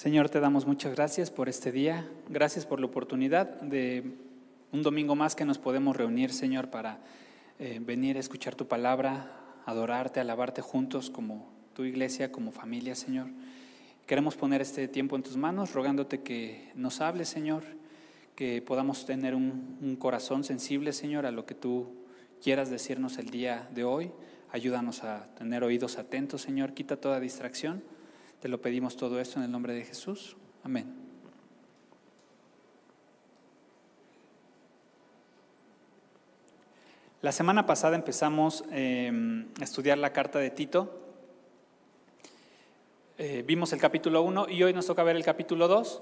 Señor, te damos muchas gracias por este día. Gracias por la oportunidad de un domingo más que nos podemos reunir, Señor, para eh, venir a escuchar tu palabra, adorarte, alabarte juntos como tu iglesia, como familia, Señor. Queremos poner este tiempo en tus manos, rogándote que nos hables, Señor, que podamos tener un, un corazón sensible, Señor, a lo que tú quieras decirnos el día de hoy. Ayúdanos a tener oídos atentos, Señor. Quita toda distracción. Te lo pedimos todo esto en el nombre de Jesús. Amén. La semana pasada empezamos eh, a estudiar la carta de Tito. Eh, vimos el capítulo 1 y hoy nos toca ver el capítulo 2.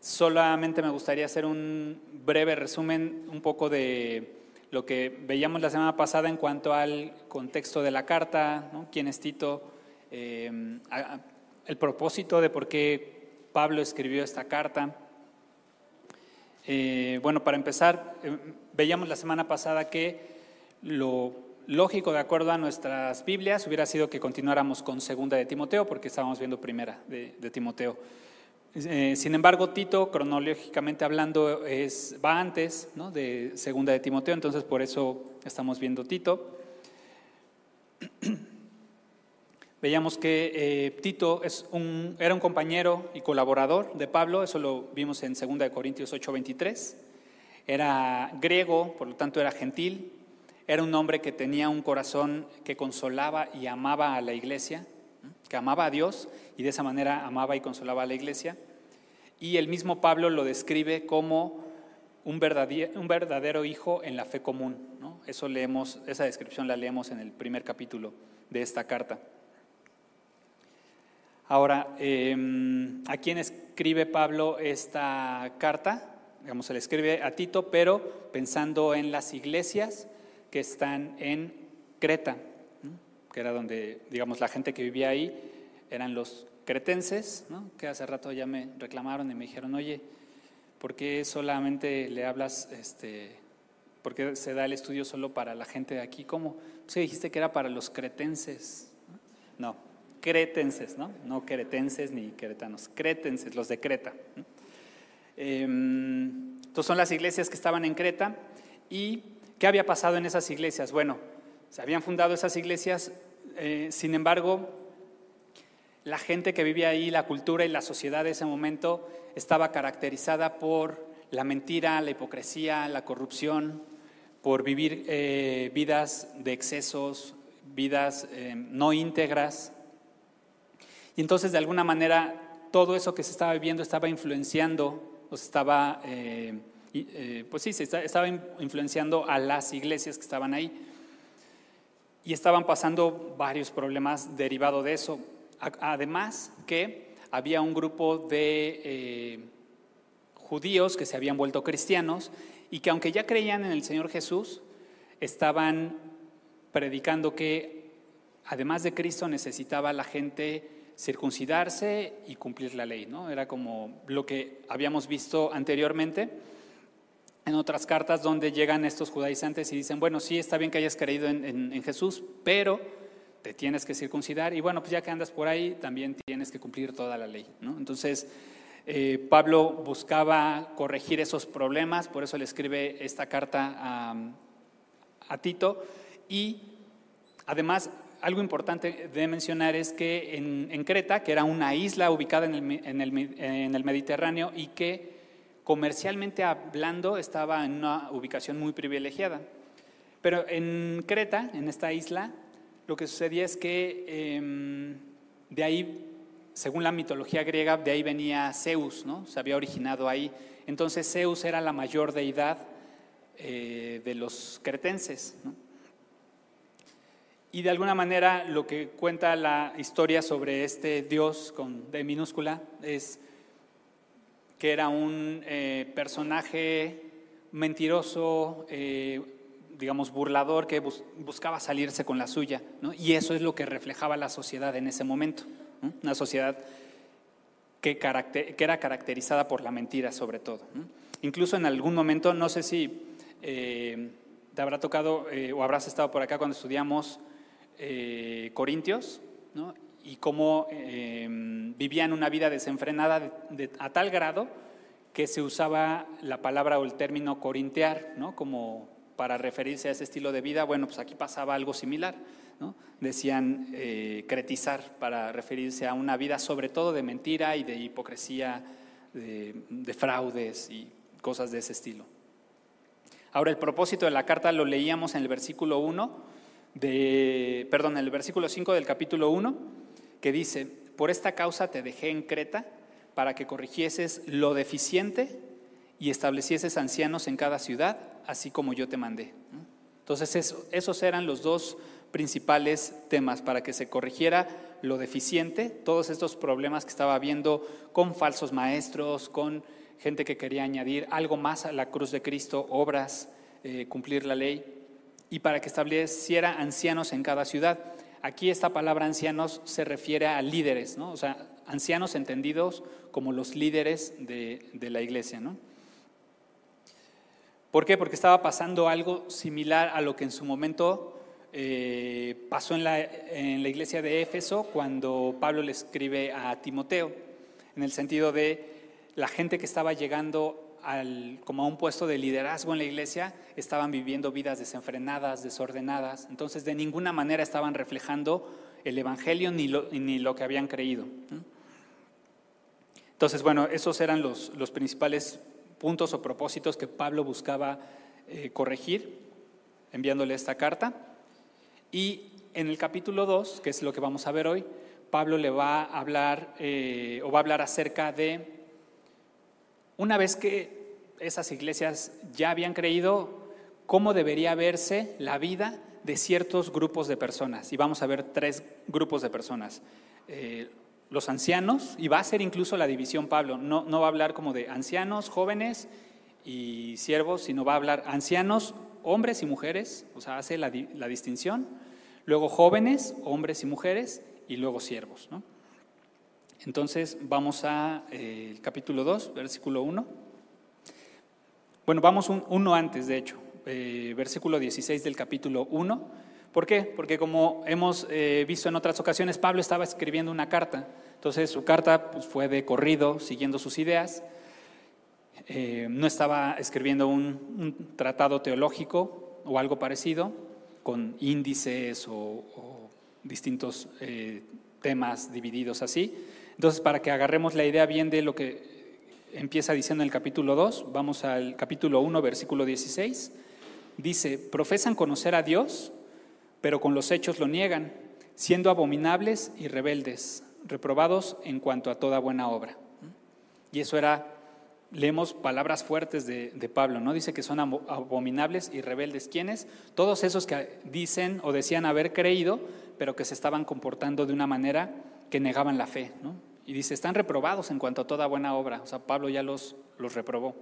Solamente me gustaría hacer un breve resumen un poco de lo que veíamos la semana pasada en cuanto al contexto de la carta, quién es Tito, eh, el propósito de por qué Pablo escribió esta carta. Eh, bueno, para empezar, eh, veíamos la semana pasada que lo lógico, de acuerdo a nuestras Biblias, hubiera sido que continuáramos con segunda de Timoteo, porque estábamos viendo primera de, Timoteo. Eh, sin embargo, Tito, cronológicamente hablando, es, va antes de segunda de Timoteo, entonces por eso estamos viendo Tito. Veíamos que eh, Tito era un compañero y colaborador de Pablo, eso lo vimos en 2 Corintios 8:23. Era griego, por lo tanto era gentil, era un hombre que tenía un corazón que consolaba y amaba a la iglesia, que amaba a Dios y de esa manera amaba y consolaba a la iglesia. Y el mismo Pablo lo describe como un verdadero, un verdadero hijo en la fe común. Eso leemos, esa descripción la leemos en el primer capítulo de esta carta. Ahora, em, ¿a quién escribe Pablo esta carta? Digamos, se le escribe a Tito, pero pensando en las iglesias que están en Creta, que era donde, digamos, la gente que vivía ahí eran los cretenses, que hace rato ya me reclamaron y me dijeron, oye, ¿por qué solamente le hablas, este, por qué se da el estudio solo para la gente de aquí? ¿Cómo? Pues dijiste que era para los cretenses. No, cretenses, ¿no? No queretenses ni queretanos, cretenses, los de Creta. Em, entonces son las iglesias que estaban en Creta y ¿qué había pasado en esas iglesias? Bueno, se habían fundado esas iglesias, eh, sin embargo, la gente que vivía ahí, la cultura y la sociedad de ese momento estaba caracterizada por la mentira, la hipocresía, la corrupción, por vivir eh, vidas de excesos, vidas eh, no íntegras, y entonces, de alguna manera, todo eso que se estaba viviendo estaba influenciando, o estaba, eh, eh, pues sí, se estaba influenciando a las iglesias que estaban ahí. Y estaban pasando varios problemas derivados de eso. Además que había un grupo de eh, judíos que se habían vuelto cristianos y que aunque ya creían en el Señor Jesús, estaban predicando que además de Cristo necesitaba la gente circuncidarse y cumplir la ley, ¿no? Era como lo que habíamos visto anteriormente en otras cartas donde llegan estos judaizantes y dicen, bueno, sí, está bien que hayas creído en, Jesús, pero te tienes que circuncidar y bueno, pues ya que andas por ahí, también tienes que cumplir toda la ley, ¿no? Entonces, eh, Pablo buscaba corregir esos problemas, por eso le escribe esta carta a, a Tito y además algo importante de mencionar es que en, Creta, que era una isla ubicada en el, Mediterráneo y que comercialmente hablando estaba en una ubicación muy privilegiada. Pero en Creta, en esta isla, lo que sucedía es que em, de ahí, según la mitología griega, de ahí venía Zeus, ¿no? Se había originado ahí. Entonces Zeus era la mayor deidad eh, de los cretenses, ¿no? Y de alguna manera lo que cuenta la historia sobre este Dios con D minúscula es que era un eh, personaje mentiroso, eh, digamos, burlador, que buscaba salirse con la suya. Y eso es lo que reflejaba la sociedad en ese momento. Una sociedad que, que, era caracterizada por la mentira sobre todo. Incluso en algún momento, no sé si eh, te habrá tocado o habrás estado por acá cuando estudiamos eh, Corintios, y cómo eh, vivían una vida desenfrenada a tal grado que se usaba la palabra o el término corintear, ¿no? como para referirse a ese estilo de vida. Bueno, pues aquí pasaba algo similar. ¿no? Decían eh, cretizar para referirse a una vida sobre todo de mentira y de hipocresía, de, de fraudes y cosas de ese estilo. Ahora, el propósito de la carta lo leíamos en el versículo 1 de, perdón, el versículo 5 del capítulo 1, que dice, por esta causa te dejé en Creta para que corrigieses lo deficiente y establecieses ancianos en cada ciudad, así como yo te mandé. Entonces, esos eran los dos principales temas para que se corrigiera lo deficiente, todos estos problemas que estaba habiendo con falsos maestros, con gente que quería añadir algo más a la cruz de Cristo, obras, eh, cumplir la ley, y para que estableciera ancianos en cada ciudad. Aquí esta palabra ancianos se refiere a líderes, ¿no? o sea, ancianos entendidos como los líderes de, la iglesia. ¿no? ¿Por qué? Porque estaba pasando algo similar a lo que en su momento eh, pasó en la, en la iglesia de Éfeso cuando Pablo le escribe a Timoteo, en el sentido de la gente que estaba llegando como a un puesto de liderazgo en la iglesia, estaban viviendo vidas desenfrenadas, desordenadas, entonces de ninguna manera estaban reflejando el Evangelio ni lo, ni lo que habían creído. Entonces, bueno, esos eran los, los principales puntos o propósitos que Pablo buscaba eh, corregir enviándole esta carta. Y en el capítulo 2, que es lo que vamos a ver hoy, Pablo le va a hablar eh, o va a hablar acerca de una vez que esas iglesias ya habían creído, cómo debería verse la vida de ciertos grupos de personas. Y vamos a ver tres grupos de personas. Eh, los ancianos, y va a ser incluso la división Pablo, no, va a hablar como de ancianos, jóvenes y siervos, sino va a hablar ancianos, hombres y mujeres, o sea, hace la, la distinción, luego jóvenes, hombres y mujeres, y luego siervos. ¿no? Entonces vamos al eh, capítulo 2, versículo 1. Bueno, vamos un, uno antes, de hecho, eh, versículo 16 del capítulo 1. ¿Por qué? Porque como hemos eh, visto en otras ocasiones, Pablo estaba escribiendo una carta. Entonces su carta pues, fue de corrido, siguiendo sus ideas. no estaba escribiendo un, tratado teológico o algo parecido, con índices o, o distintos temas divididos así, entonces, para que agarremos la idea bien de lo que empieza diciendo en el capítulo 2, vamos al capítulo 1, versículo 16. Dice, profesan conocer a Dios, pero con los hechos lo niegan, siendo abominables y rebeldes, reprobados en cuanto a toda buena obra. Y eso era, leemos palabras fuertes de, Pablo, ¿no? Dice que son abominables y rebeldes. ¿Quiénes? Todos esos que dicen o decían haber creído, pero que se estaban comportando de una manera que negaban la fe. ¿no? Y dice, están reprobados en cuanto a toda buena obra. O sea, Pablo ya los, los reprobó.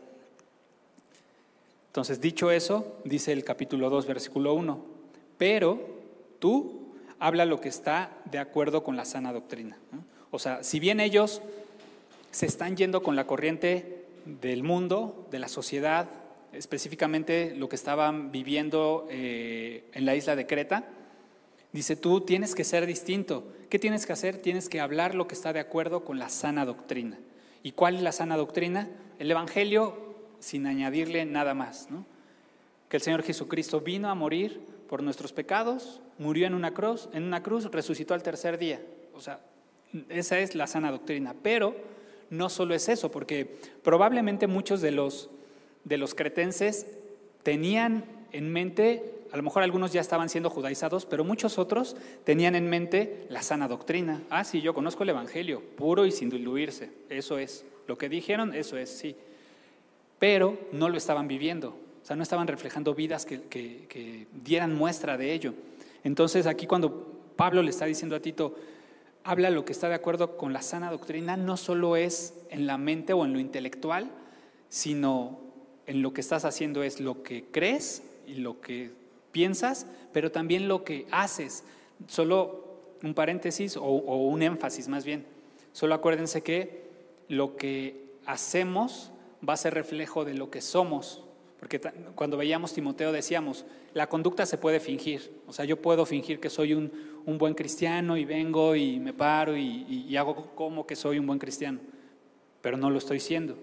Entonces, dicho eso, dice el capítulo 2, versículo 1, pero tú habla lo que está de acuerdo con la sana doctrina. O sea, si bien ellos se están yendo con la corriente del mundo, de la sociedad, específicamente lo que estaban viviendo eh, en la isla de Creta, Dice, tú tienes que ser distinto. ¿Qué tienes que hacer? Tienes que hablar lo que está de acuerdo con la sana doctrina. ¿Y cuál es la sana doctrina? El Evangelio sin añadirle nada más. Que el Señor Jesucristo vino a morir por nuestros pecados, murió en una cruz, en una cruz, resucitó al tercer día. O sea, esa es la sana doctrina. Pero no solo es eso, porque probablemente muchos de los, de los cretenses tenían en mente a lo mejor algunos ya estaban siendo judaizados, pero muchos otros tenían en mente la sana doctrina. Ah, sí, yo conozco el Evangelio, puro y sin diluirse. Eso es. Lo que dijeron, eso es, sí. Pero no lo estaban viviendo. O sea, no estaban reflejando vidas que, que dieran muestra de ello. Entonces, aquí cuando Pablo le está diciendo a Tito, habla lo que está de acuerdo con la sana doctrina, no solo es en la mente o en lo intelectual, sino en lo que estás haciendo es lo que crees y lo que piensas, pero también lo que haces. Solo un paréntesis o, un énfasis más bien. Solo acuérdense que lo que hacemos va a ser reflejo de lo que somos, Porque cuando veíamos Timoteo decíamos, la conducta se puede fingir. O sea, yo puedo fingir que soy un, buen cristiano y vengo y me paro y, hago como que soy un buen cristiano, pero no lo estoy siendo.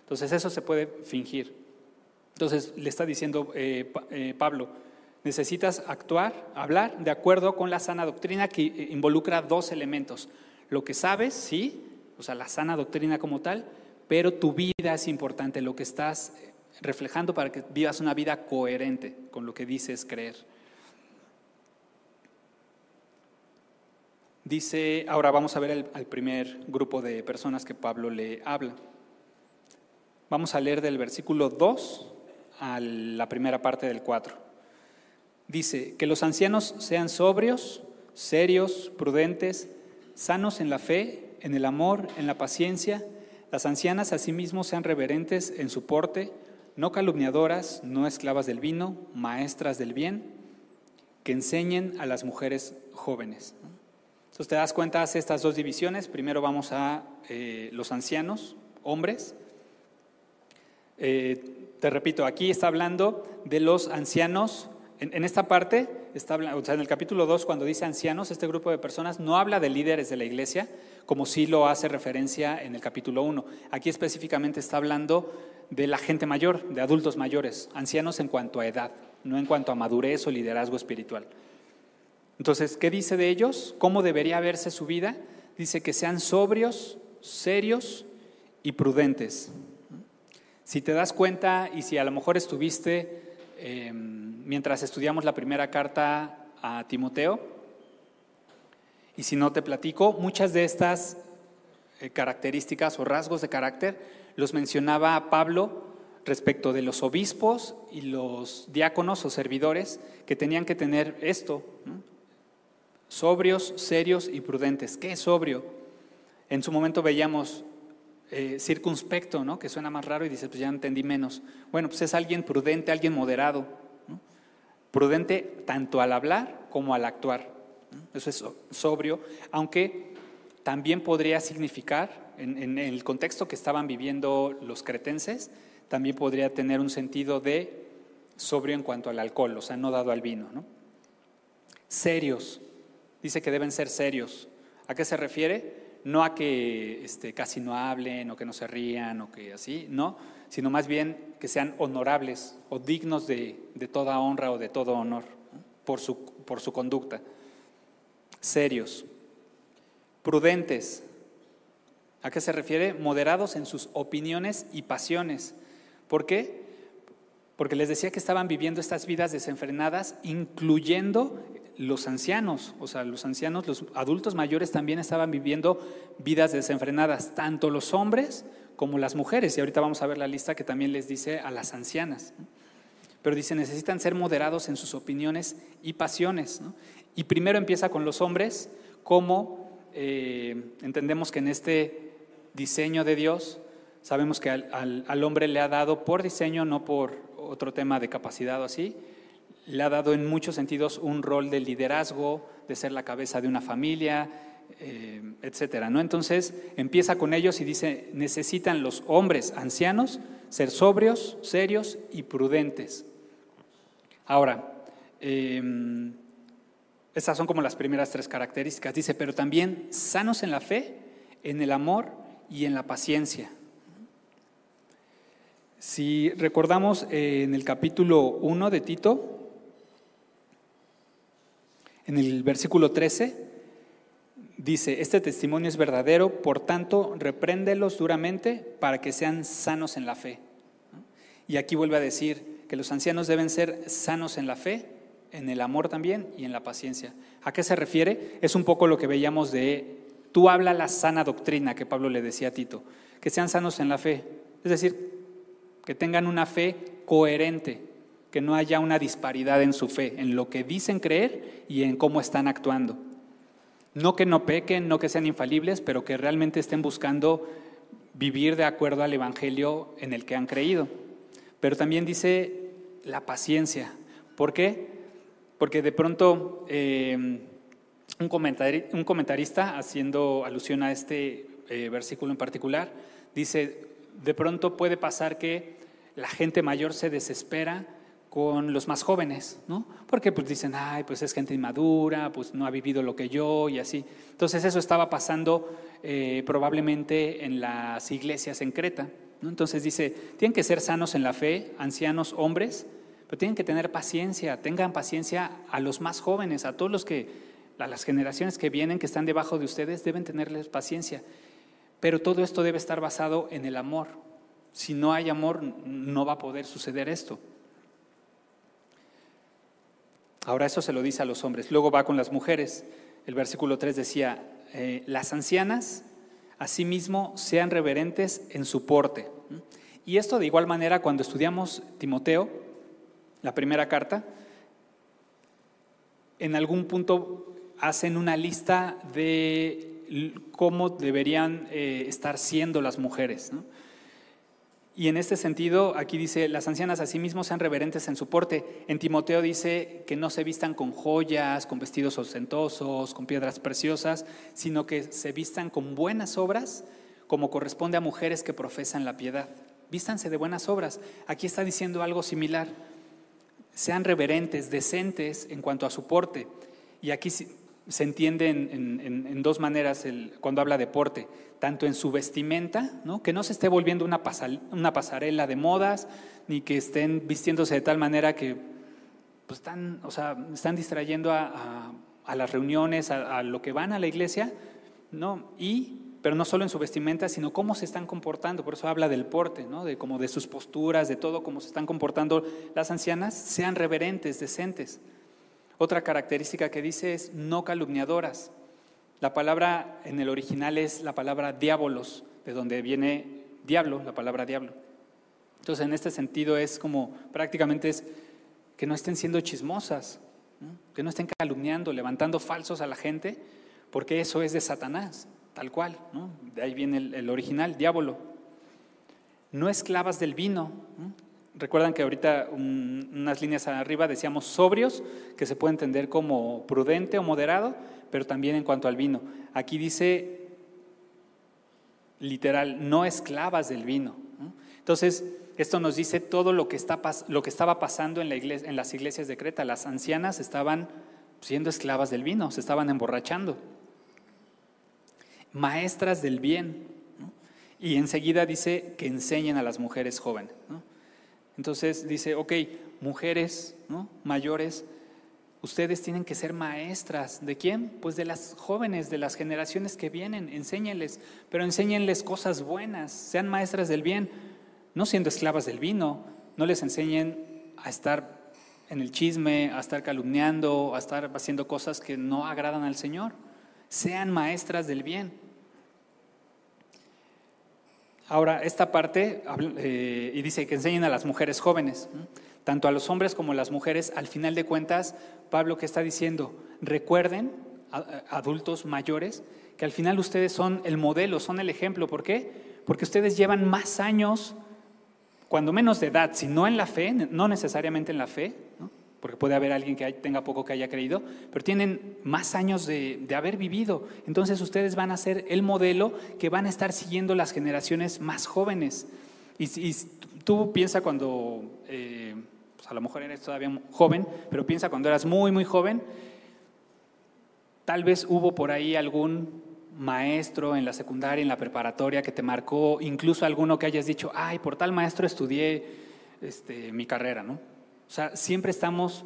Entonces eso se puede fingir. Entonces le está diciendo eh, eh, Pablo, necesitas actuar, hablar de acuerdo con la sana doctrina que eh, involucra dos elementos. Lo que sabes, sí, o sea, la sana doctrina como tal, pero tu vida es importante, lo que estás reflejando para que vivas una vida coherente con lo que dices creer. Dice, ahora vamos a ver al primer grupo de personas que Pablo le habla. Vamos a leer del versículo 2 a la primera parte del 4. Dice, que los ancianos sean sobrios, serios, prudentes, sanos en la fe, en el amor, en la paciencia. Las ancianas asimismo sean reverentes en su porte no calumniadoras, no esclavas del vino, maestras del bien, que enseñen a las mujeres jóvenes. Entonces te das cuenta, hace estas dos divisiones. Primero vamos a eh, los ancianos, hombres. Eh, te repito, aquí está hablando de los ancianos. En, esta parte, está, o sea, en el capítulo 2, cuando dice ancianos, este grupo de personas no habla de líderes de la iglesia, como sí lo hace referencia en el capítulo 1. Aquí específicamente está hablando de la gente mayor, de adultos mayores, ancianos en cuanto a edad, no en cuanto a madurez o liderazgo espiritual. Entonces, ¿qué dice de ellos? ¿Cómo debería verse su vida? Dice que sean sobrios, serios y prudentes. Si te das cuenta y si a lo mejor estuviste em, mientras estudiamos la primera carta a Timoteo, y si no te platico, muchas de estas eh, características o rasgos de carácter los mencionaba Pablo respecto de los obispos y los diáconos o servidores que tenían que tener esto, sobrios, serios y prudentes. ¿Qué es sobrio? En su momento veíamos eh, circunspecto, ¿no? que suena más raro y dice, pues ya entendí menos. Bueno, pues es alguien prudente, alguien moderado, prudente tanto al hablar como al actuar. Eso es sobrio, aunque también podría significar en, el contexto que estaban viviendo los cretenses, también podría tener un sentido de sobrio en cuanto al alcohol, o sea, no dado al vino. ¿no? Serios, dice que deben ser serios. ¿A qué se refiere? No a que este, casi no hablen o que no se rían o que así, no, sino más bien que sean honorables o dignos de, toda honra o de todo honor por, su, por su conducta. Serios, prudentes, ¿A qué se refiere? Moderados en sus opiniones y pasiones. ¿Por qué? Porque les decía que estaban viviendo estas vidas desenfrenadas, incluyendo los ancianos, o sea, los ancianos, los adultos mayores también estaban viviendo vidas desenfrenadas, tanto los hombres como las mujeres. Y ahorita vamos a ver la lista que también les dice a las ancianas. Pero dice, necesitan ser moderados en sus opiniones y pasiones. Y primero empieza con los hombres, como eh, entendemos que en este diseño de Dios. Sabemos que al, hombre le ha dado por diseño, no por otro tema de capacidad o así, le ha dado en muchos sentidos un rol de liderazgo, de ser la cabeza de una familia, eh, etcétera. ¿no? Entonces empieza con ellos y dice: necesitan los hombres ancianos ser sobrios, serios y prudentes. Ahora, em, estas son como las primeras tres características. Dice, pero también sanos en la fe, en el amor y en la paciencia. Si recordamos eh, en el capítulo 1 de Tito, en el versículo 13, dice, este testimonio es verdadero, por tanto, repréndelos duramente para que sean sanos en la fe. Y aquí vuelve a decir que los ancianos deben ser sanos en la fe, en el amor también y en la paciencia. ¿A qué se refiere? Es un poco lo que veíamos de Tú habla la sana doctrina que Pablo le decía a Tito, que sean sanos en la fe, es decir, que tengan una fe coherente, que no haya una disparidad en su fe, en lo que dicen creer y en cómo están actuando. No que no pequen, no que sean infalibles, pero que realmente estén buscando vivir de acuerdo al Evangelio en el que han creído. Pero también dice la paciencia. ¿Por qué? Porque de pronto eh, un, comentarista, haciendo alusión a este eh, versículo en particular, dice, de pronto puede pasar que la gente mayor se desespera con los más jóvenes, ¿no? Porque pues dicen, ay, pues es gente inmadura, pues no ha vivido lo que yo y así. Entonces eso estaba pasando eh, probablemente en las iglesias en Creta. ¿no? Entonces dice, tienen que ser sanos en la fe, ancianos, hombres, pero tienen que tener paciencia, tengan paciencia a los más jóvenes, a todos los que, a las generaciones que vienen, que están debajo de ustedes, deben tenerles paciencia. Pero todo esto debe estar basado en el amor. Si no hay amor, no va a poder suceder esto. Ahora eso se lo dice a los hombres. Luego va con las mujeres. El versículo 3 decía, eh, las ancianas asimismo sean reverentes en su porte. Y esto de igual manera cuando estudiamos Timoteo, la primera carta, en algún punto hacen una lista de cómo deberían eh, estar siendo las mujeres. ¿no? Y en este sentido, aquí dice, las ancianas asimismo sean reverentes en su porte. En Timoteo dice que no se vistan con joyas, con vestidos ostentosos, con piedras preciosas, sino que se vistan con buenas obras, como corresponde a mujeres que profesan la piedad. Vístanse de buenas obras. Aquí está diciendo algo similar. Sean reverentes, decentes en cuanto a su porte. Y aquí se entiende en, dos maneras cuando habla de porte, tanto en su vestimenta, ¿no? que no se esté volviendo una, pasarela de modas, ni que estén vistiéndose de tal manera que pues, están, o sea, están distrayendo a, las reuniones, a, lo que van a la iglesia, ¿no? y, pero no solo en su vestimenta, sino cómo se están comportando, por eso habla del porte, ¿no? de, como de sus posturas, de todo, cómo se están comportando las ancianas, sean reverentes, decentes. Otra característica que dice es no calumniadoras. La palabra en el original es la palabra diabolos, de donde viene diablo, la palabra diablo. Entonces, en este sentido es como prácticamente es que no estén siendo chismosas, que no estén calumniando, levantando falsos a la gente, porque eso es de Satanás, tal cual. De ahí viene el, el original, diablo. No esclavas del vino. Recuerdan que ahorita unas líneas arriba decíamos sobrios, que se puede entender como prudente o moderado, pero también en cuanto al vino. Aquí dice literal, no esclavas del vino. Entonces, esto nos dice todo lo que, estaba pasando en, en las iglesias de Creta. Las ancianas estaban siendo esclavas del vino, se estaban emborrachando. Maestras del bien. Y enseguida dice que enseñen a las mujeres jóvenes. Entonces dice, ok, mujeres mayores, ustedes tienen que ser maestras. ¿De quién? Pues de las jóvenes, de las generaciones que vienen. Enséñenles, pero enséñenles cosas buenas, sean maestras del bien, no siendo esclavas del vino, no les enseñen a estar en el chisme, a estar calumniando, a estar haciendo cosas que no agradan al Señor. Sean maestras del bien. Ahora, esta parte, eh, y dice que enseñen a las mujeres jóvenes, tanto a los hombres como a las mujeres, al final de cuentas, Pablo que está diciendo, recuerden, adultos mayores, que al final ustedes son el modelo, son el ejemplo. ¿Por qué? Porque ustedes llevan más años, cuando menos de edad, si no en la fe, no necesariamente en la fe, ¿no? Porque puede haber alguien que tenga poco que haya creído, pero tienen más años de, haber vivido. Entonces ustedes van a ser el modelo que van a estar siguiendo las generaciones más jóvenes. Y, tú piensa cuando, eh, pues a lo mejor eres todavía joven, pero piensa cuando eras muy, muy joven, tal vez hubo por ahí algún maestro en la secundaria, en la preparatoria que te marcó, incluso alguno que hayas dicho, ay, por tal maestro estudié este, mi carrera, ¿no? O sea, siempre estamos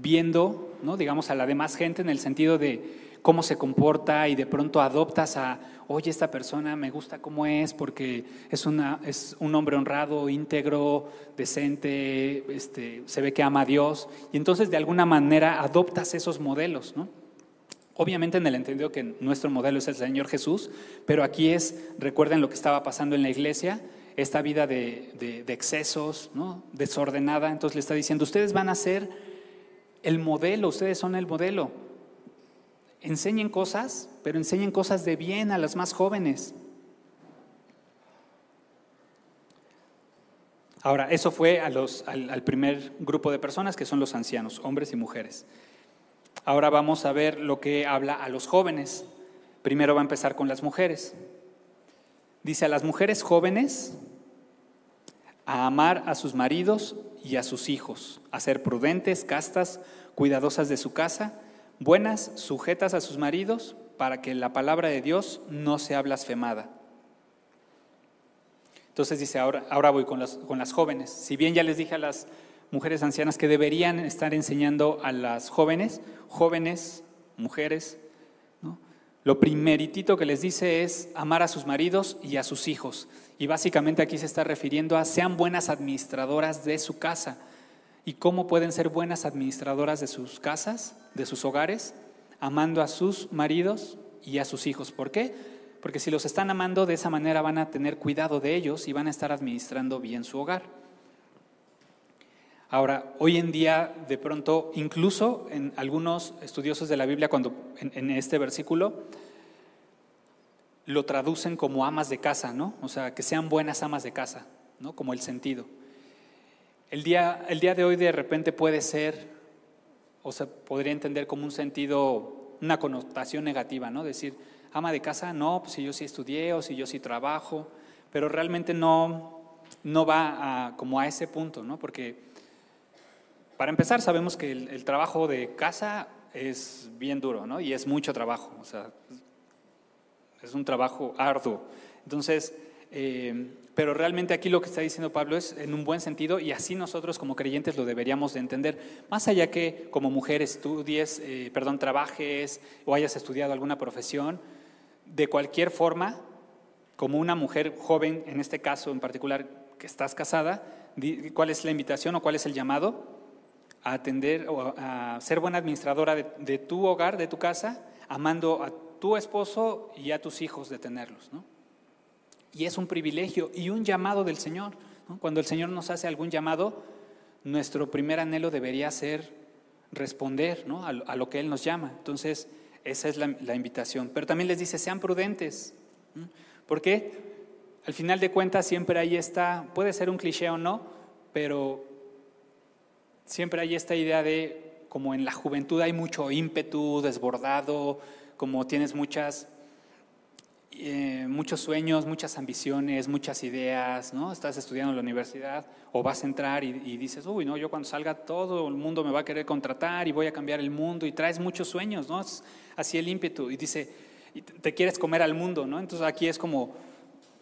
viendo, ¿no? digamos, a la demás gente en el sentido de cómo se comporta y de pronto adoptas a, oye, esta persona me gusta cómo es porque es, una, es un hombre honrado, íntegro, decente, este, se ve que ama a Dios. Y entonces de alguna manera adoptas esos modelos, ¿no? Obviamente en el entendido que nuestro modelo es el Señor Jesús, pero aquí es, recuerden lo que estaba pasando en la iglesia, esta vida de, excesos, desordenada. Entonces le está diciendo, ustedes van a ser el modelo, ustedes son el modelo. Enseñen cosas, pero enseñen cosas de bien a las más jóvenes. Ahora, eso fue al primer grupo de personas que son los ancianos, hombres y mujeres. Ahora vamos a ver lo que habla a los jóvenes. Primero va a empezar con las mujeres. Dice a las mujeres jóvenes, a amar a sus maridos y a sus hijos, a ser prudentes, castas, cuidadosas de su casa, buenas, sujetas a sus maridos, para que la palabra de Dios no sea blasfemada. Entonces dice, ahora, ahora voy con las, con las jóvenes. Si bien ya les dije a las mujeres ancianas que deberían estar enseñando a las jóvenes, jóvenes, mujeres, lo primeritito que les dice es amar a sus maridos y a sus hijos. Y básicamente aquí se está refiriendo a sean buenas administradoras de su casa. ¿Y cómo pueden ser buenas administradoras de sus casas, de sus hogares? Amando a sus maridos y a sus hijos. ¿Por qué? Porque si los están amando de esa manera van a tener cuidado de ellos y van a estar administrando bien su hogar. Ahora, hoy en día, de pronto, incluso en algunos estudiosos de la Biblia, cuando en, este versículo, lo traducen como amas de casa, ¿no? O sea, que sean buenas amas de casa, ¿no? Como el sentido. El día, el día de hoy de repente puede ser, o se podría entender como un sentido, una connotación negativa, ¿no? Decir, ama de casa, no, pues si yo sí estudié si yo sí trabajo, pero realmente no, no va como a ese punto, ¿no? Porque para empezar, sabemos que el, trabajo de casa es bien duro, ¿no? Y es mucho trabajo, o sea, es un trabajo arduo. Entonces, eh, pero realmente aquí lo que está diciendo Pablo es en un buen sentido y así nosotros como creyentes lo deberíamos de entender. Más allá que como mujer estudies, eh, perdón, trabajes o hayas estudiado alguna profesión, de cualquier forma, como una mujer joven, en este caso en particular, que estás casada, ¿cuál es la invitación o cuál es el llamado? a atender o a ser buena administradora de, tu hogar, de tu casa, amando a tu esposo y a tus hijos de tenerlos. ¿no? Y es un privilegio y un llamado del Señor. Cuando el Señor nos hace algún llamado, nuestro primer anhelo debería ser responder ¿no? a, lo que Él nos llama. Entonces, esa es la, invitación. Pero también les dice, sean prudentes. Porque al final de cuentas siempre ahí está, puede ser un cliché o no, pero siempre hay esta idea de, como en la juventud hay mucho ímpetu, desbordado, como tienes muchas, eh, muchos sueños, muchas ambiciones, muchas ideas, ¿no? Estás estudiando en la universidad o vas a entrar y, dices, uy, no, yo cuando salga todo el mundo me va a querer contratar y voy a cambiar el mundo y traes muchos sueños, ¿no? así el ímpetu y dice, te quieres comer al mundo, ¿no? Entonces aquí es como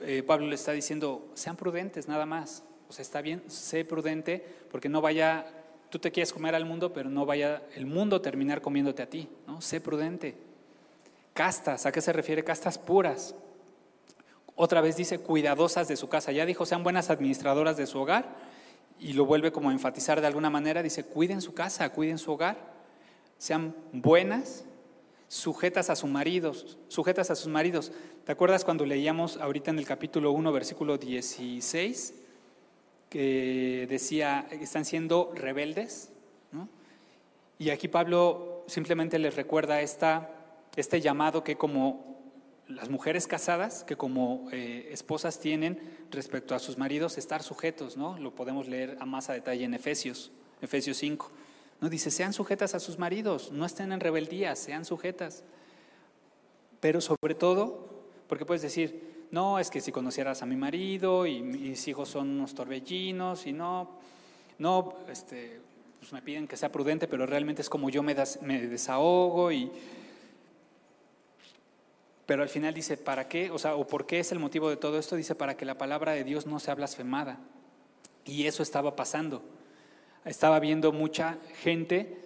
eh, Pablo le está diciendo, sean prudentes nada más. O sea, está bien, sé prudente porque no vaya tú te quieres comer al mundo, pero no vaya el mundo a terminar comiéndote a ti, ¿no? Sé prudente. Castas, ¿a qué se refiere? Castas puras. Otra vez dice cuidadosas de su casa. Ya dijo, sean buenas administradoras de su hogar y lo vuelve como a enfatizar de alguna manera. Dice, cuiden su casa, cuiden su hogar. Sean buenas, sujetas a sus maridos, sujetas a sus maridos. ¿Te acuerdas cuando leíamos ahorita en el capítulo 1, versículo 16? que decía, están siendo rebeldes. Y aquí Pablo simplemente les recuerda esta, este llamado que como las mujeres casadas, que como eh, esposas tienen respecto a sus maridos, estar sujetos, ¿no? Lo podemos leer a más a detalle en Efesios, Efesios 5. ¿no? Dice, sean sujetas a sus maridos, no estén en rebeldía, sean sujetas. Pero sobre todo, porque puedes decir, no, es que si conocieras a mi marido y mis hijos son unos torbellinos y no, no, este, pues me piden que sea prudente, pero realmente es como yo me, me desahogo y... Pero al final dice, ¿para qué? O sea, ¿o por qué es el motivo de todo esto? Dice, para que la palabra de Dios no sea blasfemada. Y eso estaba pasando. Estaba viendo mucha gente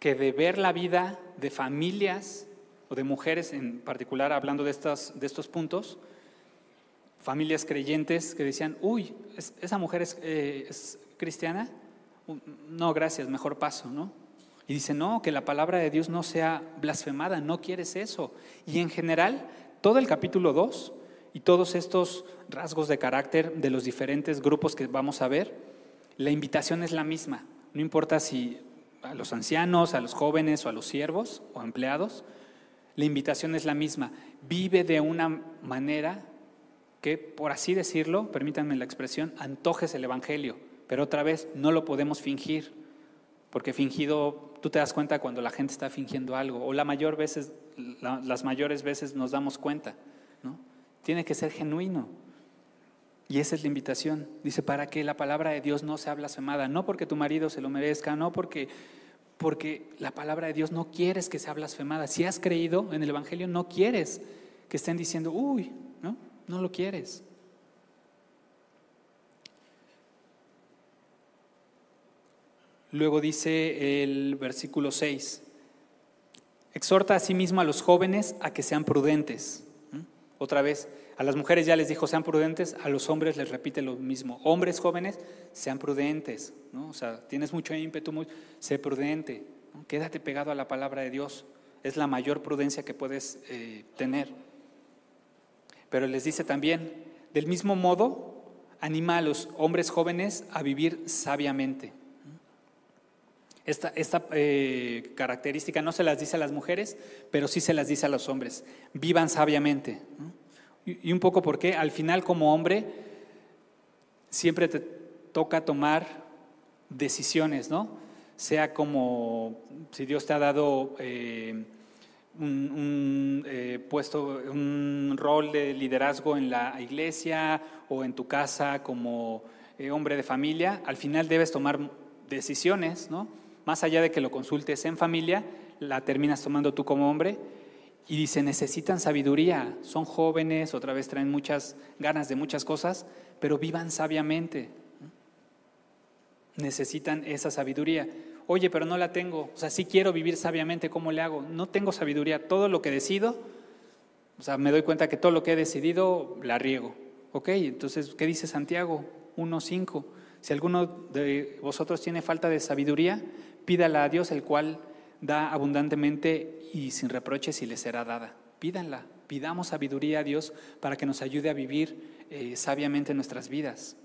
que de ver la vida de familias o de mujeres en particular, hablando de, estas, de estos puntos, familias creyentes que decían, uy, ¿esa mujer eh, es, cristiana? No, gracias, mejor paso, ¿no? Y dice, no, que la palabra de Dios no sea blasfemada, no quieres eso. Y en general, todo el capítulo 2 y todos estos rasgos de carácter de los diferentes grupos que vamos a ver, la invitación es la misma. No importa si a los ancianos, a los jóvenes o a los siervos o empleados, la invitación es la misma. Vive de una manera que, por así decirlo, permítanme la expresión, antojes el Evangelio, pero otra vez no lo podemos fingir, porque fingido, tú te das cuenta cuando la gente está fingiendo algo, o la mayor veces, las mayores veces nos damos cuenta, ¿no? Tiene que ser genuino. Y esa es la invitación. Dice, para que la palabra de Dios no sea blasfemada, no porque tu marido se lo merezca, no porque, porque la palabra de Dios no quieres que sea blasfemada. Si has creído en el Evangelio, no quieres que estén diciendo, uy, no, no lo quieres. Luego dice el versículo 6, exhorta a sí mismo a los jóvenes a que sean prudentes. Otra vez, a las mujeres ya les dijo, sean prudentes, a los hombres les repite lo mismo. Hombres jóvenes, sean prudentes. ¿no? O sea, tienes mucho ímpetu, sé prudente. Quédate pegado a la palabra de Dios. Es la mayor prudencia que puedes eh, tener. Pero les dice también, del mismo modo, anima a los hombres jóvenes a vivir sabiamente. Esta, eh, característica no se las dice a las mujeres, pero sí se las dice a los hombres. Vivan sabiamente. Y, un poco porque al final como hombre siempre te toca tomar decisiones, ¿no? Sea como si Dios te ha dado eh, un, eh, puesto, un rol de liderazgo en la iglesia o en tu casa como hombre de familia, al final debes tomar decisiones, ¿no? Más allá de que lo consultes en familia, la terminas tomando tú como hombre. Y dice, necesitan sabiduría, son jóvenes, otra vez traen muchas ganas de muchas cosas, pero vivan sabiamente. Necesitan esa sabiduría. Oye, pero no la tengo. O sea, sí quiero vivir sabiamente, ¿cómo le hago? No tengo sabiduría. Todo lo que decido, o sea, me doy cuenta que todo lo que he decidido la riego. Ok, entonces, ¿qué dice Santiago 1.5? Si alguno de vosotros tiene falta de sabiduría, Pídala a Dios, el cual da abundantemente y sin reproches y le será dada. Pídanla, pidamos sabiduría a Dios para que nos ayude a vivir eh, sabiamente nuestras vidas.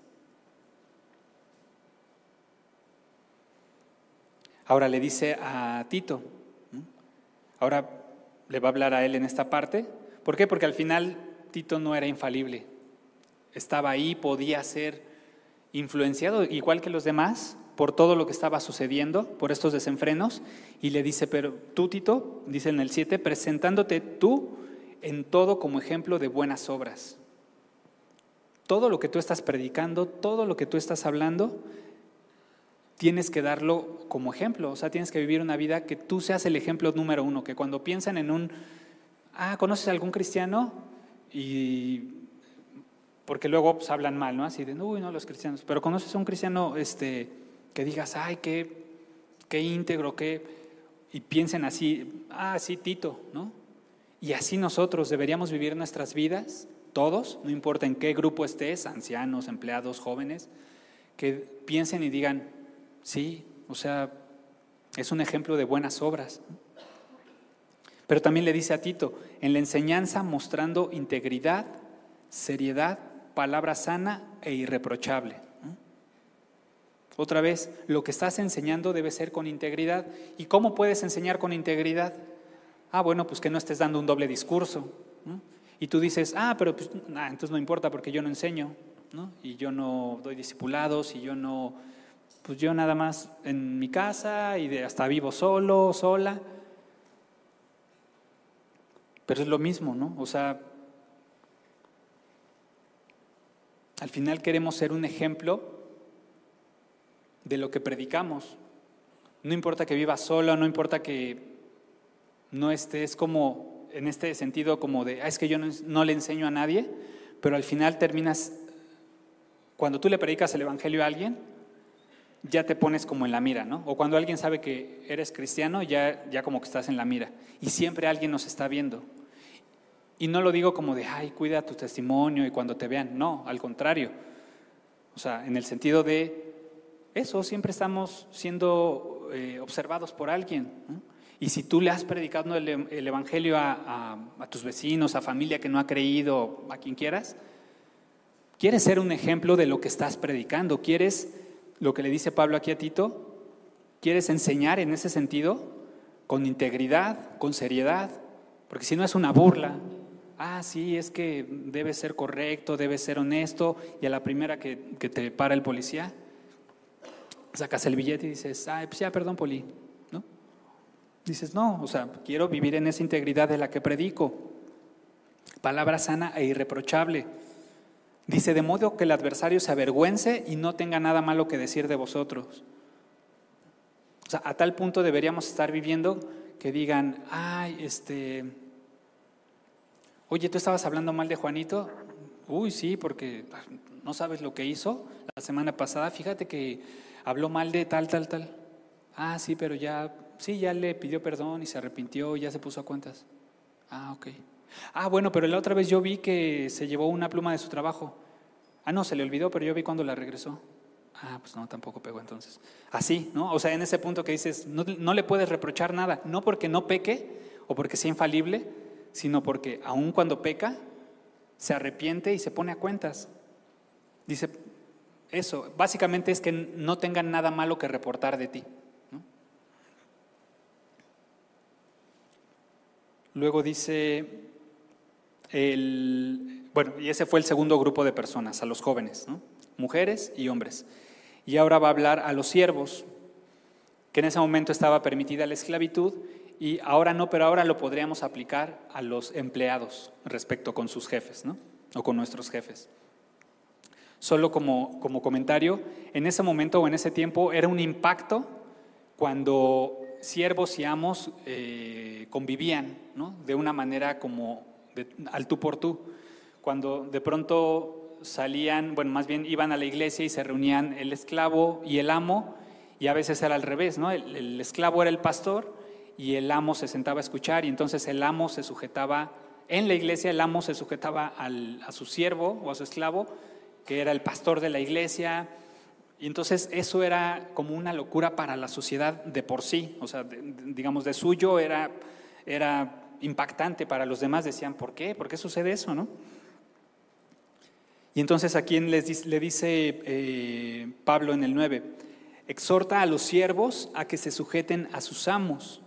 Ahora le dice a Tito, ahora le va a hablar a él en esta parte. ¿Por qué? Porque al final Tito no era infalible. Estaba ahí, podía ser influenciado igual que los demás, por todo lo que estaba sucediendo, por estos desenfrenos, y le dice, pero tú, Tito, dice en el 7, presentándote tú en todo como ejemplo de buenas obras. Todo lo que tú estás predicando, todo lo que tú estás hablando, tienes que darlo como ejemplo, o sea, tienes que vivir una vida que tú seas el ejemplo número uno, que cuando piensan en un, ah, ¿conoces a algún cristiano? Y porque luego pues, hablan mal, ¿no? Así de, uy, no, los cristianos, pero conoces a un cristiano, este, que digas, ay, qué, qué íntegro, qué, y piensen así, ah, sí, Tito, ¿no? Y así nosotros deberíamos vivir nuestras vidas, todos, no importa en qué grupo estés, ancianos, empleados, jóvenes, que piensen y digan, sí, o sea, es un ejemplo de buenas obras. Pero también le dice a Tito, en la enseñanza mostrando integridad, seriedad, palabra sana e irreprochable. Otra vez, lo que estás enseñando debe ser con integridad. ¿Y cómo puedes enseñar con integridad? Ah, bueno, pues que no estés dando un doble discurso. Y tú dices, ah, pero pues, entonces no importa porque yo no enseño, ¿no? Y yo no doy discipulados y yo no, pues yo nada más en mi casa y de hasta vivo solo, sola. Pero es lo mismo, ¿no? O sea, al final queremos ser un ejemplo de lo que predicamos. No importa que vivas solo, no importa que no estés como en este sentido como de, ah, es que yo no, le enseño a nadie, pero al final terminas, cuando tú le predicas el Evangelio a alguien, ya te pones como en la mira, ¿no? O cuando alguien sabe que eres cristiano, ya, ya como que estás en la mira. Y siempre alguien nos está viendo. Y no lo digo como de, ay, cuida tu testimonio y cuando te vean. No, al contrario. O sea, en el sentido de, eso, siempre estamos siendo eh, observados por alguien. Y si tú le has predicado el, Evangelio a, tus vecinos, a familia que no ha creído, a quien quieras, quieres ser un ejemplo de lo que estás predicando, quieres, lo que le dice Pablo aquí a Tito, quieres enseñar en ese sentido con integridad, con seriedad, porque si no es una burla. Ah, sí, es que debe ser correcto, debe ser honesto, y a la primera que, que te para el policía, sacas el billete y dices, ay, pues ya, perdón, Poli, ¿no? Dices, no, o sea, quiero vivir en esa integridad de la que predico. Palabra sana e irreprochable. Dice, de modo que el adversario se avergüence y no tenga nada malo que decir de vosotros. O sea, a tal punto deberíamos estar viviendo que digan, ay, este, oye, tú estabas hablando mal de Juanito. Uy, sí, porque no sabes lo que hizo la semana pasada. Fíjate que habló mal de tal, tal, tal. Ah, sí, pero ya, sí, ya le pidió perdón y se arrepintió y ya se puso a cuentas. Ah, ok. Ah, bueno, pero la otra vez yo vi que se llevó una pluma de su trabajo. Ah, no, se le olvidó, pero yo vi cuando la regresó. Ah, pues no, tampoco pegó entonces. Así, ¿no? O sea, en ese punto que dices, no, no le puedes reprochar nada, no porque no peque o porque sea infalible, sino porque aun cuando peca, se arrepiente y se pone a cuentas. Dice, eso, básicamente es que no tengan nada malo que reportar de ti. Luego dice, el, bueno, y ese fue el segundo grupo de personas, a los jóvenes, mujeres y hombres. Y ahora va a hablar a los siervos, que en ese momento estaba permitida la esclavitud y ahora no, pero ahora lo podríamos aplicar a los empleados respecto con sus jefes, ¿no? O con nuestros jefes. Solo como, como comentario, en ese momento o en ese tiempo era un impacto cuando siervos y amos eh, convivían, ¿no? De una manera como al tú por tú. Cuando de pronto salían, bueno, más bien iban a la iglesia y se reunían el esclavo y el amo, y a veces era al revés, ¿no? El, esclavo era el pastor y el amo se sentaba a escuchar, y entonces el amo se sujetaba, en la iglesia el amo se sujetaba a su siervo o a su esclavo, que era el pastor de la iglesia, y entonces eso era como una locura para la sociedad de por sí, o sea, digamos, de suyo era, era impactante para los demás, decían, ¿por qué? ¿Por qué sucede eso? ¿no? Y entonces aquí le dice eh, Pablo en el 9, exhorta a los siervos a que se sujeten a sus amos.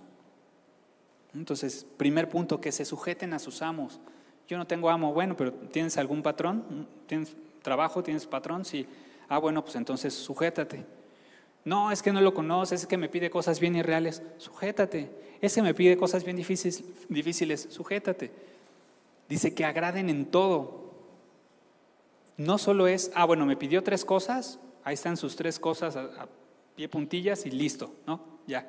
Entonces, primer punto, que se sujeten a sus amos. Yo no tengo amo, bueno, pero ¿tienes algún patrón? ¿Tienes trabajo? ¿Tienes patrón? Sí. Ah, bueno, pues entonces sujétate. No, es que no lo conoces, es que me pide cosas bien irreales. Sujétate. Ese me pide cosas bien difíciles, difíciles. Sujétate. Dice que agraden en todo. No solo es, ah, bueno, me pidió tres cosas, ahí están sus tres cosas a, pie puntillas y listo, ¿no? Ya.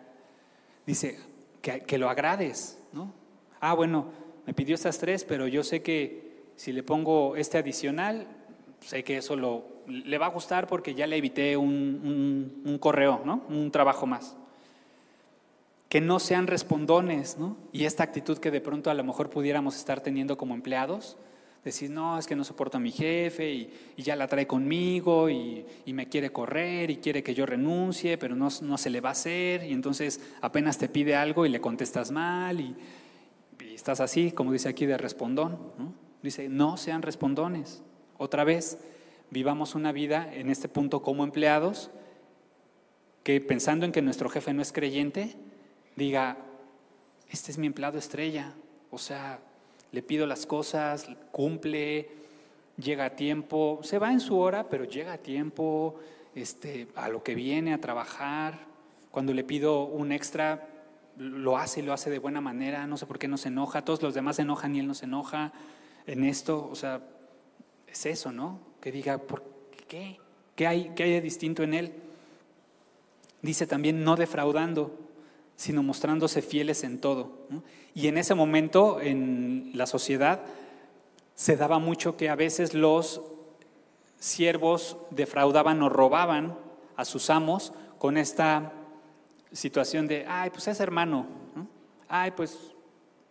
Dice que, que lo agrades, ¿no? Ah, bueno, me pidió estas tres, pero yo sé que si le pongo este adicional, sé que eso le va a gustar porque ya le evité un, correo, ¿no? un trabajo más. Que no sean respondones, ¿no? Y esta actitud que de pronto a lo mejor pudiéramos estar teniendo como empleados, decir, no, es que no soporto a mi jefe y, ya la trae conmigo y, me quiere correr y quiere que yo renuncie, pero no, se le va a hacer y entonces apenas te pide algo y le contestas mal y, estás así, como dice aquí, de respondón. Dice, no sean respondones. Otra vez, vivamos una vida en este punto como empleados, que pensando en que nuestro jefe no es creyente, diga, este es mi empleado estrella, o sea, le pido las cosas, cumple, llega a tiempo, se va en su hora, pero llega a tiempo, este, a lo que viene, a trabajar. Cuando le pido un extra, lo hace y lo hace de buena manera, no sé por qué no se enoja, todos los demás se enojan y él no se enoja en esto, o sea, es eso, ¿no? Que diga, ¿por qué? ¿Qué hay, qué hay de distinto en él? Dice también, no defraudando, sino mostrándose fieles en todo. Y en ese momento, en la sociedad, se daba mucho que a veces los siervos defraudaban o robaban a sus amos con esta situación de, ay, pues es hermano, ay, pues,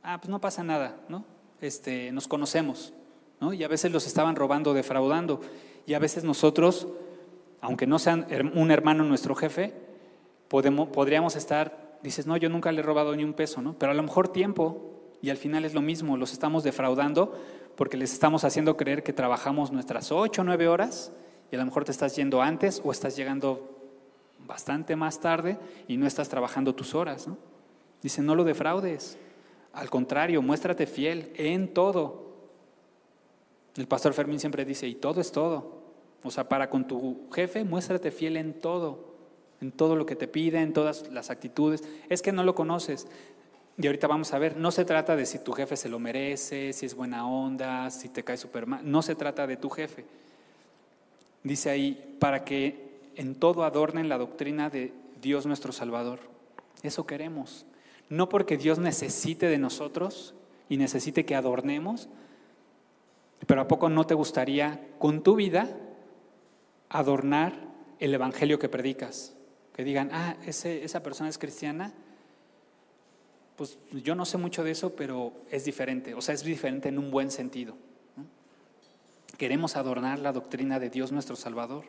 ah, pues no pasa nada, ¿no? Este, nos conocemos. Y a veces los estaban robando, defraudando. Y a veces nosotros, aunque no sean un hermano nuestro jefe, podemos, podríamos estar, dices, no, yo nunca le he robado ni un peso, ¿no? Pero a lo mejor tiempo, y al final es lo mismo, los estamos defraudando porque les estamos haciendo creer que trabajamos nuestras ocho o nueve horas y a lo mejor te estás yendo antes o estás llegando bastante más tarde y no estás trabajando tus horas, ¿no? Dice, no lo defraudes. Al contrario, muéstrate fiel en todo. El pastor Fermín siempre dice, y todo es todo. O sea, para con tu jefe, muéstrate fiel en todo, en todo lo que te pide, en todas las actitudes. Es que no lo conoces. Y ahorita vamos a ver, no se trata de si tu jefe se lo merece, si es buena onda, si te cae súper mal. No se trata de tu jefe. Dice ahí, para que en todo adornen la doctrina de Dios nuestro Salvador. Eso queremos. No porque Dios necesite de nosotros y necesite que adornemos, pero ¿a poco no te gustaría con tu vida adornar el Evangelio que predicas? Que digan, ah, esa persona es cristiana, pues yo no sé mucho de eso, pero es diferente, o sea, es diferente en un buen sentido. Queremos adornar la doctrina de Dios nuestro Salvador.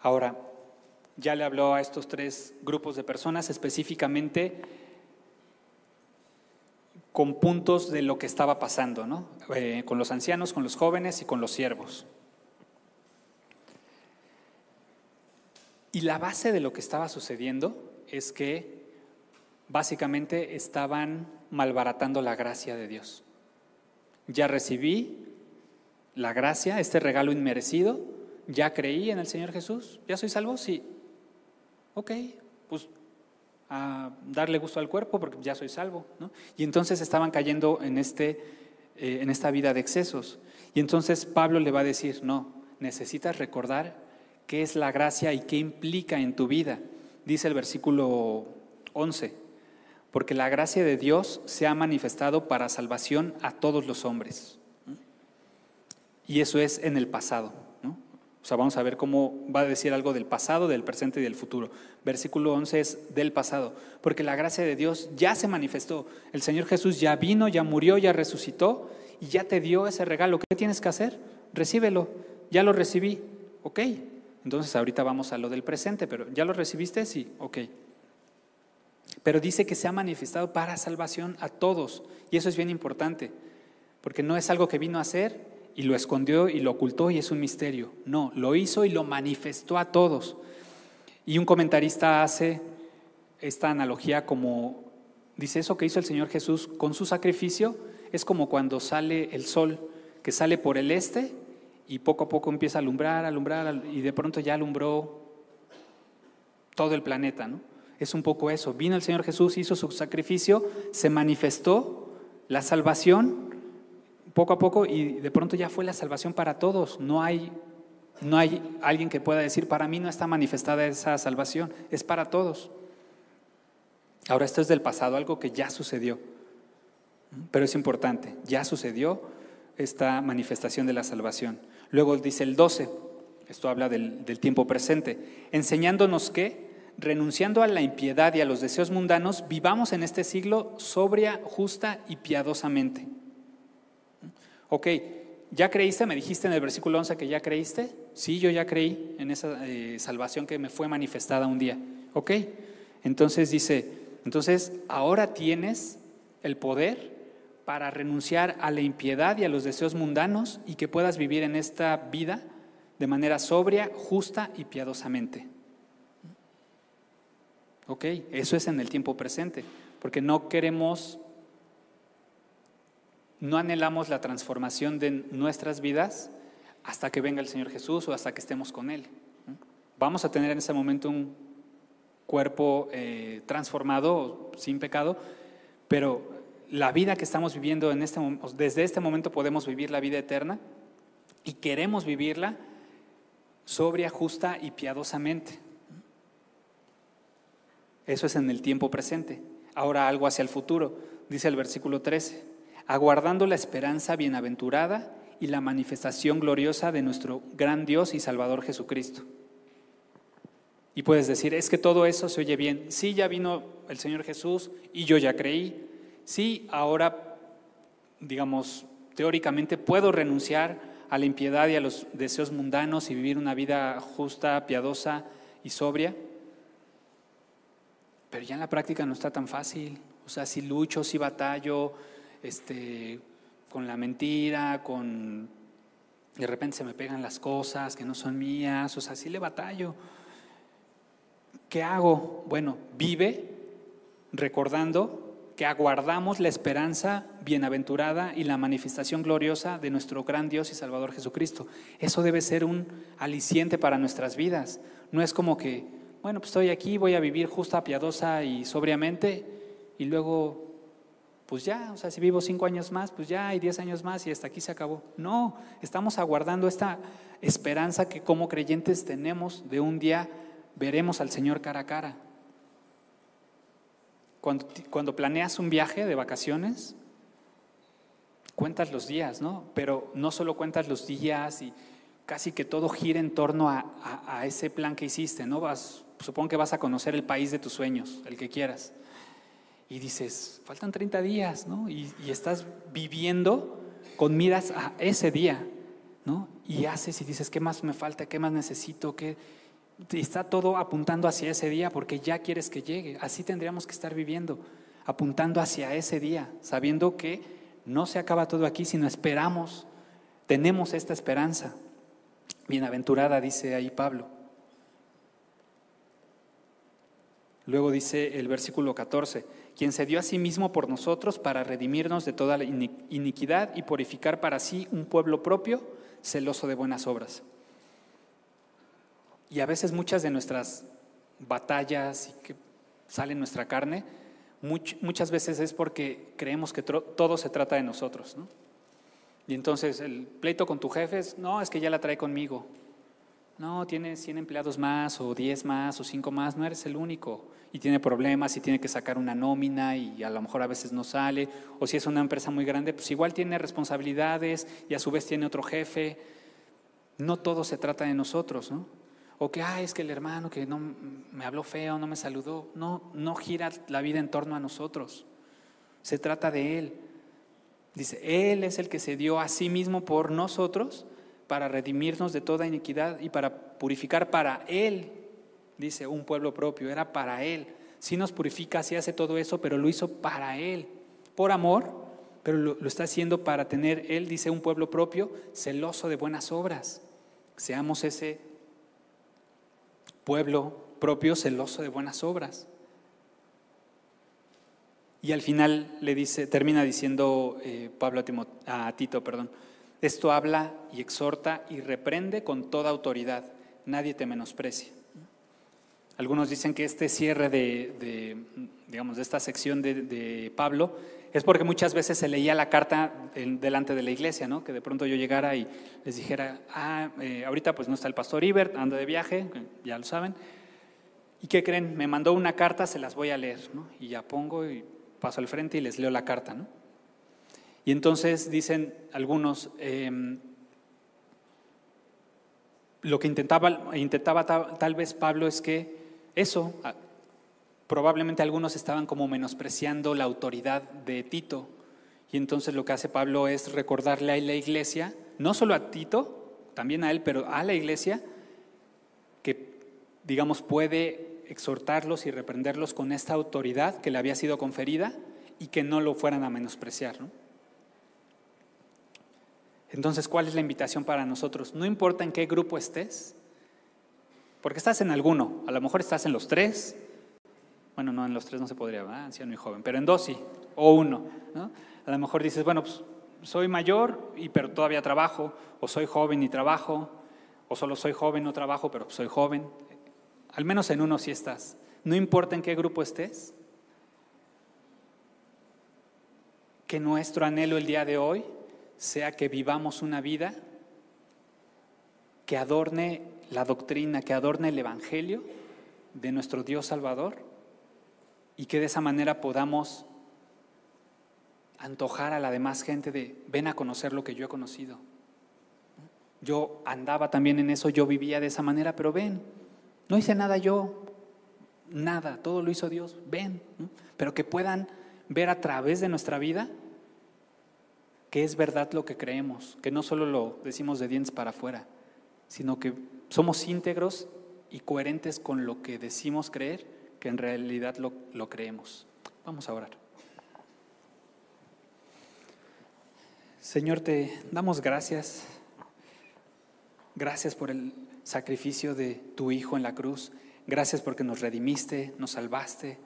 Ahora, ya le habló a estos tres grupos de personas específicamente con puntos de lo que estaba pasando, ¿no? Eh, con los ancianos, con los jóvenes y con los siervos. Y la base de lo que estaba sucediendo es que básicamente estaban malbaratando la gracia de Dios. Ya recibí la gracia, este regalo inmerecido, ya creí en el Señor Jesús, ya soy salvo, sí, ok, pues a darle gusto al cuerpo porque ya soy salvo. ¿no? Y entonces estaban cayendo en, este, eh, en esta vida de excesos. Y entonces Pablo le va a decir, no, necesitas recordar qué es la gracia y qué implica en tu vida. Dice el versículo 11, porque la gracia de Dios se ha manifestado para salvación a todos los hombres. Y eso es en el pasado. O sea, vamos a ver cómo va a decir algo del pasado, del presente y del futuro. Versículo 11 es del pasado, porque la gracia de Dios ya se manifestó. El Señor Jesús ya vino, ya murió, ya resucitó y ya te dio ese regalo. ¿Qué tienes que hacer? Recíbelo. Ya lo recibí. Ok. Entonces ahorita vamos a lo del presente, pero ¿ya lo recibiste? Sí. Ok. Pero dice que se ha manifestado para salvación a todos. Y eso es bien importante, porque no es algo que vino a hacer y lo escondió y lo ocultó y es un misterio. No, lo hizo y lo manifestó a todos. Y un comentarista hace esta analogía como, dice eso que hizo el Señor Jesús con su sacrificio, es como cuando sale el sol, que sale por el este y poco a poco empieza a alumbrar, alumbrar, y de pronto ya alumbró todo el planeta, ¿no? Es un poco eso. Vino el Señor Jesús, hizo su sacrificio, se manifestó la salvación poco a poco y de pronto ya fue la salvación para todos. No hay, no hay alguien que pueda decir, para mí no está manifestada esa salvación, es para todos. Ahora esto es del pasado, algo que ya sucedió, pero es importante, ya sucedió esta manifestación de la salvación. Luego dice el 12, esto habla del, del tiempo presente, enseñándonos que, renunciando a la impiedad y a los deseos mundanos, vivamos en este siglo sobria, justa y piadosamente Ok, ¿ya creíste? Me dijiste en el versículo 11 que ya creíste. Sí, yo ya creí en esa eh, salvación que me fue manifestada un día. Ok, entonces dice, entonces ahora tienes el poder para renunciar a la impiedad y a los deseos mundanos y que puedas vivir en esta vida de manera sobria, justa y piadosamente. Ok, eso es en el tiempo presente, porque no queremos no anhelamos la transformación de nuestras vidas hasta que venga el Señor Jesús o hasta que estemos con Él. Vamos a tener en ese momento un cuerpo eh, transformado, sin pecado, pero la vida que estamos viviendo en este, desde este momento podemos vivir la vida eterna y queremos vivirla sobria, justa y piadosamente. Eso es en el tiempo presente. Ahora algo hacia el futuro, dice el versículo 13 aguardando la esperanza bienaventurada y la manifestación gloriosa de nuestro gran Dios y Salvador Jesucristo. Y puedes decir, es que todo eso se oye bien. Sí, ya vino el Señor Jesús y yo ya creí. Sí, ahora, digamos, teóricamente puedo renunciar a la impiedad y a los deseos mundanos y vivir una vida justa, piadosa y sobria. Pero ya en la práctica no está tan fácil. O sea, si lucho, si batallo, este, con la mentira, con de repente se me pegan las cosas que no son mías, o sea, sí le batallo. ¿Qué hago? Bueno, vive recordando que aguardamos la esperanza bienaventurada y la manifestación gloriosa de nuestro gran Dios y Salvador Jesucristo. Eso debe ser un aliciente para nuestras vidas. No es como que, bueno, pues estoy aquí, voy a vivir justa, piadosa y sobriamente y luego pues ya, o sea, si vivo cinco años más, pues ya hay diez años más y hasta aquí se acabó. No, estamos aguardando esta esperanza que como creyentes tenemos de un día veremos al Señor cara a cara. Cuando, cuando planeas un viaje de vacaciones, cuentas los días, ¿no? Pero no solo cuentas los días y casi que todo gira en torno a, a ese plan que hiciste, ¿no? Vas, supongo que vas a conocer el país de tus sueños, el que quieras y dices, faltan 30 días, ¿no? Y, estás viviendo con miras a ese día, ¿no? Y haces y dices, ¿qué más me falta? ¿Qué más necesito? ¿Qué? está todo apuntando hacia ese día porque ya quieres que llegue. Así tendríamos que estar viviendo, apuntando hacia ese día, sabiendo que no se acaba todo aquí, sino esperamos, tenemos esta esperanza. Bienaventurada, dice ahí Pablo. Luego dice el versículo 14, quien se dio a sí mismo por nosotros para redimirnos de toda la iniquidad y purificar para sí un pueblo propio, celoso de buenas obras. Y a veces muchas de nuestras batallas y que sale en nuestra carne, muchas veces es porque creemos que todo se trata de nosotros. Y entonces el pleito con tu jefe es, no, es que ya la trae conmigo. No, tiene 100 empleados más o 10 más o 5 más, no eres el único. Y tiene problemas y tiene que sacar una nómina y a lo mejor a veces no sale. O si es una empresa muy grande, pues igual tiene responsabilidades y a su vez tiene otro jefe. No todo se trata de nosotros, ¿no? O que, ay, es que el hermano que no me habló feo, no me saludó. No, no gira la vida en torno a nosotros. Se trata de Él. Dice, Él es el que se dio a sí mismo por nosotros para redimirnos de toda iniquidad y para purificar para Él, dice, un pueblo propio, era para Él. Sí nos purifica, sí hace todo eso, pero lo hizo para Él, por amor, pero lo, está haciendo para tener, Él dice, un pueblo propio, celoso de buenas obras. Seamos ese pueblo propio, celoso de buenas obras. Y al final le dice, termina diciendo eh, Pablo a, a Tito, perdón, esto habla y exhorta y reprende con toda autoridad. Nadie te menosprecia. Algunos dicen que este cierre de, digamos, de esta sección de, Pablo es porque muchas veces se leía la carta delante de la iglesia, ¿no? Que de pronto yo llegara y les dijera, ah, eh, ahorita pues no está el pastor Ibert, anda de viaje, ya lo saben. ¿Y qué creen? Me mandó una carta, se las voy a leer, ¿no? Y ya pongo y paso al frente y les leo la carta, ¿no? Y entonces dicen algunos, em, lo que intentaba, intentaba tal, vez Pablo es que eso, probablemente algunos estaban como menospreciando la autoridad de Tito. Y entonces lo que hace Pablo es recordarle a la iglesia, no solo a Tito, también a él, pero a la iglesia, que digamos puede exhortarlos y reprenderlos con esta autoridad que le había sido conferida y que no lo fueran a menospreciar. ¿no? Entonces, ¿cuál es la invitación para nosotros? No importa en qué grupo estés, porque estás en alguno, a lo mejor estás en los tres, bueno, no, en los tres no se podría, ¿verdad? anciano y joven, pero en dos sí, o uno. A lo mejor dices, bueno, pues soy mayor, y, pero todavía trabajo, o soy joven y trabajo, o solo soy joven, no trabajo, pero soy joven. Al menos en uno sí estás. No importa en qué grupo estés, que nuestro anhelo el día de hoy sea que vivamos una vida que adorne la doctrina, que adorne el Evangelio de nuestro Dios Salvador y que de esa manera podamos antojar a la demás gente de ven a conocer lo que yo he conocido. Yo andaba también en eso, yo vivía de esa manera, pero ven, no hice nada yo, nada, todo lo hizo Dios, ven, pero que puedan ver a través de nuestra vida que es verdad lo que creemos, que no solo lo decimos de dientes para afuera, sino que somos íntegros y coherentes con lo que decimos creer, que en realidad lo, lo creemos. Vamos a orar. Señor, te damos gracias. Gracias por el sacrificio de tu Hijo en la cruz. Gracias porque nos redimiste, nos salvaste.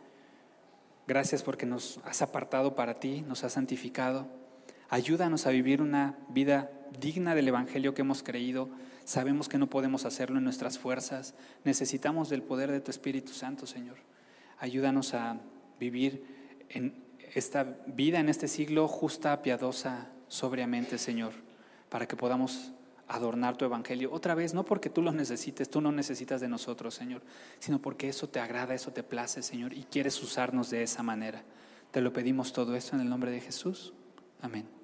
Gracias porque nos has apartado para ti, nos has santificado. Ayúdanos a vivir una vida digna del Evangelio que hemos creído. Sabemos que no podemos hacerlo en nuestras fuerzas. Necesitamos del poder de tu Espíritu Santo, Señor. Ayúdanos a vivir en, esta vida en este siglo justa, piadosa, sobriamente, Señor, para que podamos adornar tu evangelio. Otra vez, no porque tú lo necesites, tú no necesitas de nosotros, Señor, sino porque eso te agrada, eso te place, Señor, y quieres usarnos de esa manera. Te lo pedimos todo esto en el nombre de Jesús. Amén.